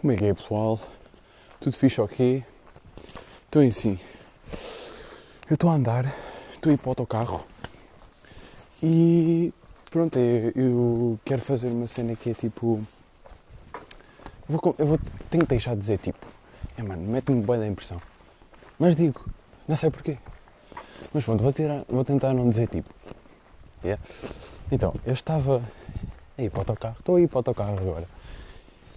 Como é que é, pessoal? Tudo fixe ok? Então, é assim, eu estou a andar, estou a ir para o autocarro e pronto, eu, eu quero fazer uma cena que é tipo. Eu vou, eu vou, tenho que deixar de dizer tipo. É mano, mete-me bem da impressão. Mas digo, não sei porquê. Mas pronto, vou, tirar, vou tentar não dizer tipo. Yeah? Então, eu estava a ir para o autocarro, estou a ir para o autocarro agora.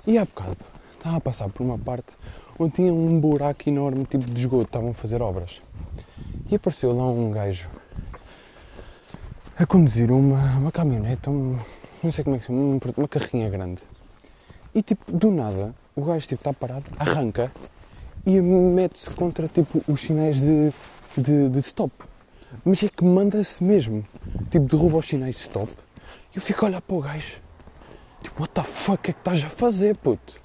E há bocado estava a passar por uma parte onde tinha um buraco enorme, tipo de esgoto, estavam a fazer obras. E apareceu lá um gajo a conduzir uma, uma caminhonete, um, não sei como é que se chama, uma, uma carrinha grande. E tipo, do nada, o gajo tipo, está parado, arranca e mete-se contra tipo, os sinais de, de, de stop. Mas é que manda-se mesmo. Tipo, derruba os sinais de stop. E eu fico a olhar para o gajo. Tipo, what the fuck, é que estás a fazer, puto?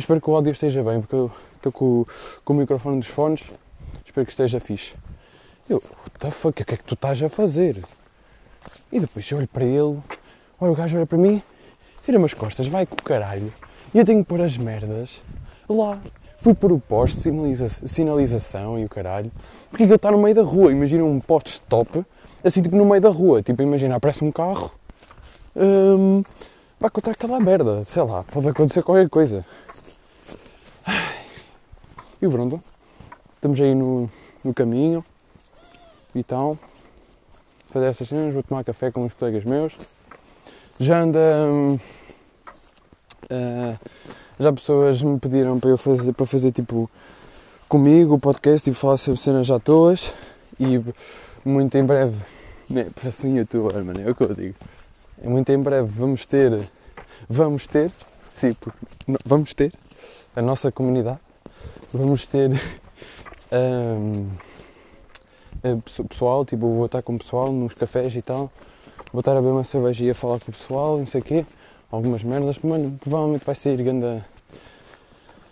Espero que o áudio esteja bem, porque eu estou com, com o microfone dos fones. Espero que esteja fixe. Eu, what the fuck, o que é que tu estás a fazer? E depois eu olho para ele, olha o gajo olha para mim, vira-me as costas, vai com o caralho. E eu tenho que pôr as merdas lá. Fui pôr o poste, sinaliza sinalização e o caralho. Porque ele está no meio da rua. Imagina um poste stop, assim tipo no meio da rua. Tipo, imagina, aparece um carro, hum, vai contra aquela merda. Sei lá, pode acontecer qualquer coisa. E pronto, estamos aí no, no caminho e tal. Fazer essas cenas, vou tomar café com uns colegas meus. Já anda. Hum, uh, já pessoas me pediram para eu fazer, para fazer tipo comigo o podcast e tipo, falar sobre cenas à toas e muito em breve, né, parece um youtuber, mano, é o que eu digo. Muito em breve vamos ter, vamos ter, sim, porque, não, vamos ter a nossa comunidade, vamos ter um, pessoal, tipo, vou estar com o pessoal nos cafés e tal, vou estar a beber uma cerveja e a falar com o pessoal, não sei o quê, algumas merdas, mano, provavelmente vai sair grande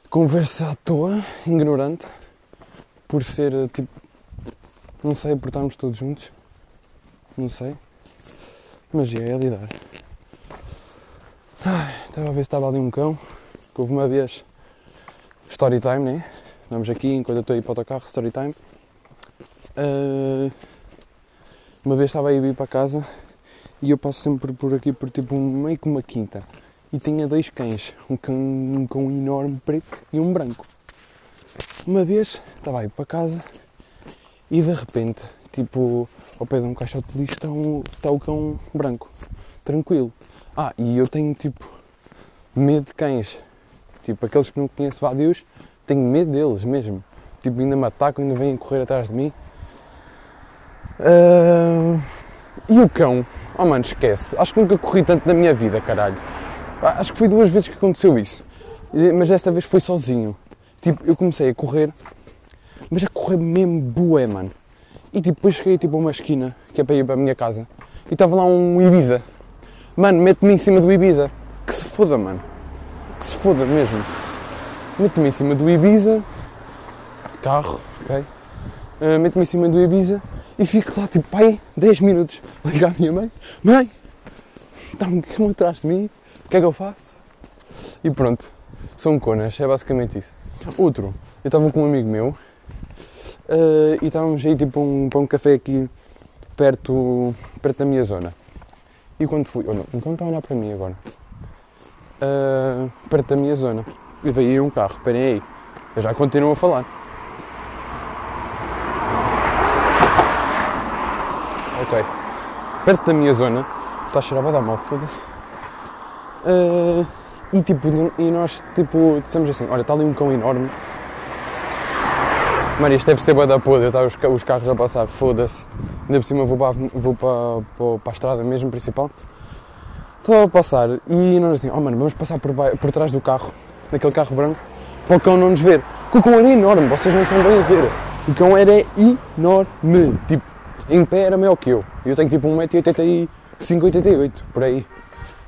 conversa à toa, ignorante, por ser tipo, não sei, por estarmos todos juntos, não sei, mas é, é lidar. Ai, estava a ver se estava ali um cão, que houve uma vez story time, né? Vamos aqui, enquanto eu estou a ir para o autocarro, story time. Uh, uma vez estava a ir para casa e eu passo sempre por aqui por tipo meio que uma quinta e tinha dois cães, um cão, um cão enorme preto e um branco. Uma vez estava a ir para casa e de repente, tipo, ao pé de um caixote de lixo está, um, está o cão branco, tranquilo. Ah, e eu tenho tipo medo de cães, tipo aqueles que não conheço, vá Deus, tenho medo deles mesmo. Tipo, ainda me atacam, ainda vêm correr atrás de mim. Uh... E o cão? Oh mano, esquece. Acho que nunca corri tanto na minha vida, caralho. Acho que foi duas vezes que aconteceu isso. Mas desta vez foi sozinho. Tipo, eu comecei a correr, mas a correr mesmo bué, mano. E tipo, depois cheguei tipo, a uma esquina, que é para ir para a minha casa, e estava lá um Ibiza. Mano, mete-me em cima do Ibiza. Que se foda, mano. Que se foda mesmo. Mete-me em cima do Ibiza. Carro, ok? Uh, mete-me em cima do Ibiza e fico lá tipo, pai, 10 minutos. Ligar à minha mãe: Mãe, está cão atrás de mim o que é que eu faço? E pronto, são conas, é basicamente isso. Outro, eu estava com um amigo meu uh, e estávamos aí tipo um, para um café aqui perto, perto da minha zona. E quando fui, oh não, então está a olhar para mim agora, uh, perto da minha zona, e veio um carro, esperem aí, eu já continuo a falar. Ok, perto da minha zona, está a cheirar a dar mal, foda-se. Uh, e tipo, e nós tipo, dissemos assim, olha, está ali um cão enorme. Mano, isto deve ser boa da podre, tá os, os carros a passar, foda-se. Ainda por cima vou para, vou para, para, para a estrada mesmo, principal. Estava a passar e nós assim, oh mano, vamos passar por, por trás do carro, daquele carro branco, para o cão não nos ver. Porque o cão era enorme, vocês não estão bem a ver. O cão era enorme, tipo, em pé era maior que eu. Eu tenho tipo 1,85m, 88 por aí.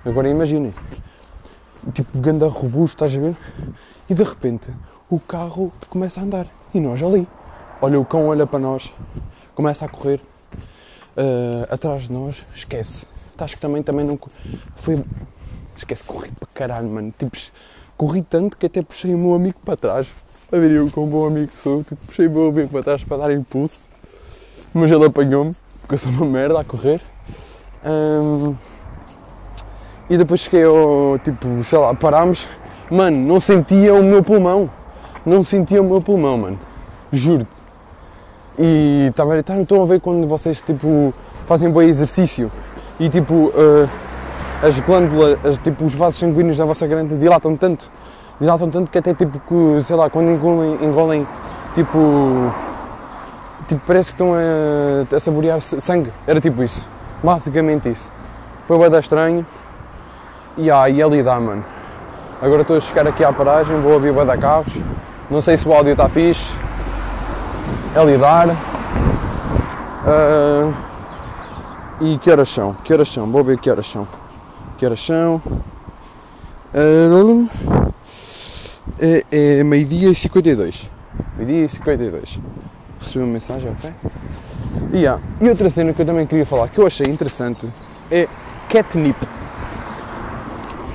Agora imaginem, tipo, ganda robusto, estás a ver? E de repente o carro começa a andar e nós ali. Olha, o cão olha para nós, começa a correr uh, atrás de nós, esquece. Acho que também, também não. Foi. Esquece, corri para caralho, mano. Tipo, corri tanto que até puxei o meu amigo para trás. A ver, eu com um bom amigo sou, tipo, puxei o meu amigo para trás para dar impulso. Mas ele apanhou-me, porque eu sou uma merda a correr. Ahm, e depois cheguei ao, tipo, sei lá, parámos. Mano, não sentia o meu pulmão. Não sentia o meu pulmão, mano. Juro-te. E estava estão a ver quando vocês, tipo, fazem bom exercício e, tipo, eh, as glândulas, as, tipo, os vasos sanguíneos da vossa garganta dilatam tanto, dilatam tanto que até, tipo, que, sei lá, quando engolem, engolem tipo, tipo, parece que estão a, a saborear sangue. Era tipo isso. Basicamente isso. Foi bem estranho. E aí, é lidar, mano. Agora estou a chegar aqui à paragem, vou ouvir de carros. Não sei se o áudio está fixe. É lidar. Ah, e que horas são? Que horas são? Vou ver que horas são. Que horas são? Ah, é, é meio-dia e 52. Meio-dia e 52. Recebi uma mensagem, ok? E, há- e outra cena que eu também queria falar, que eu achei interessante, é catnip.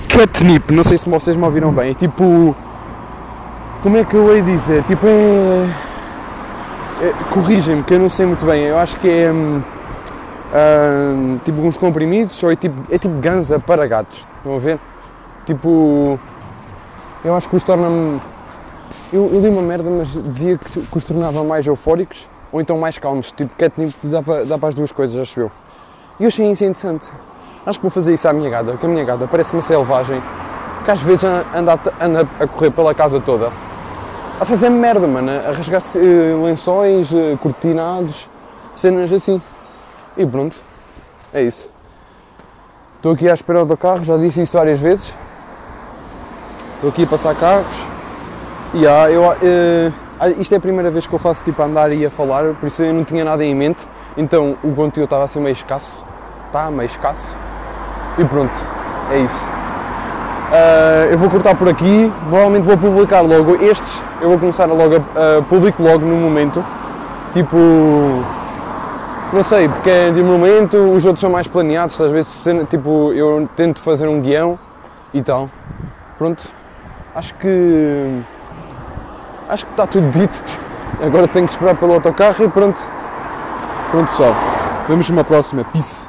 Catnip, não sei se vocês me ouviram bem, é tipo. Como é que eu hei dizer? Tipo, é. é Corrigem-me, que eu não sei muito bem, eu acho que é. Tipo uns comprimidos ou é tipo, é tipo ganza para gatos, estão a ver? Tipo. Eu acho que os torna eu, eu li uma merda, mas dizia que, que os tornava mais eufóricos ou então mais calmos. Tipo, catnip dá para, dá para as duas coisas, acho eu. E eu achei isso interessante. Acho que vou fazer isso à minha gata, porque a minha gata parece uma selvagem que às vezes anda, anda a correr pela casa toda a fazer merda, mano, a rasgar eh, lençóis, eh, cortinados, cenas assim. E pronto, é isso. Estou aqui à espera do carro, já disse isso várias vezes. Estou aqui a passar carros. E há, eu, ah, isto é a primeira vez que eu faço tipo a andar e a falar, por isso eu não tinha nada em mente. Então o conteúdo estava assim meio escasso. Está meio escasso. E pronto, é isso. Ah, eu vou cortar por aqui, provavelmente vou publicar logo estes. Eu vou começar logo a, a publico logo no momento. Tipo. Não sei, porque é de momento, os outros são mais planeados, às vezes tipo, eu tento fazer um guião e tal. Pronto, acho que. Acho que está tudo dito. Agora tenho que esperar pelo autocarro e pronto. Pronto pessoal. Vemos numa próxima. Peace.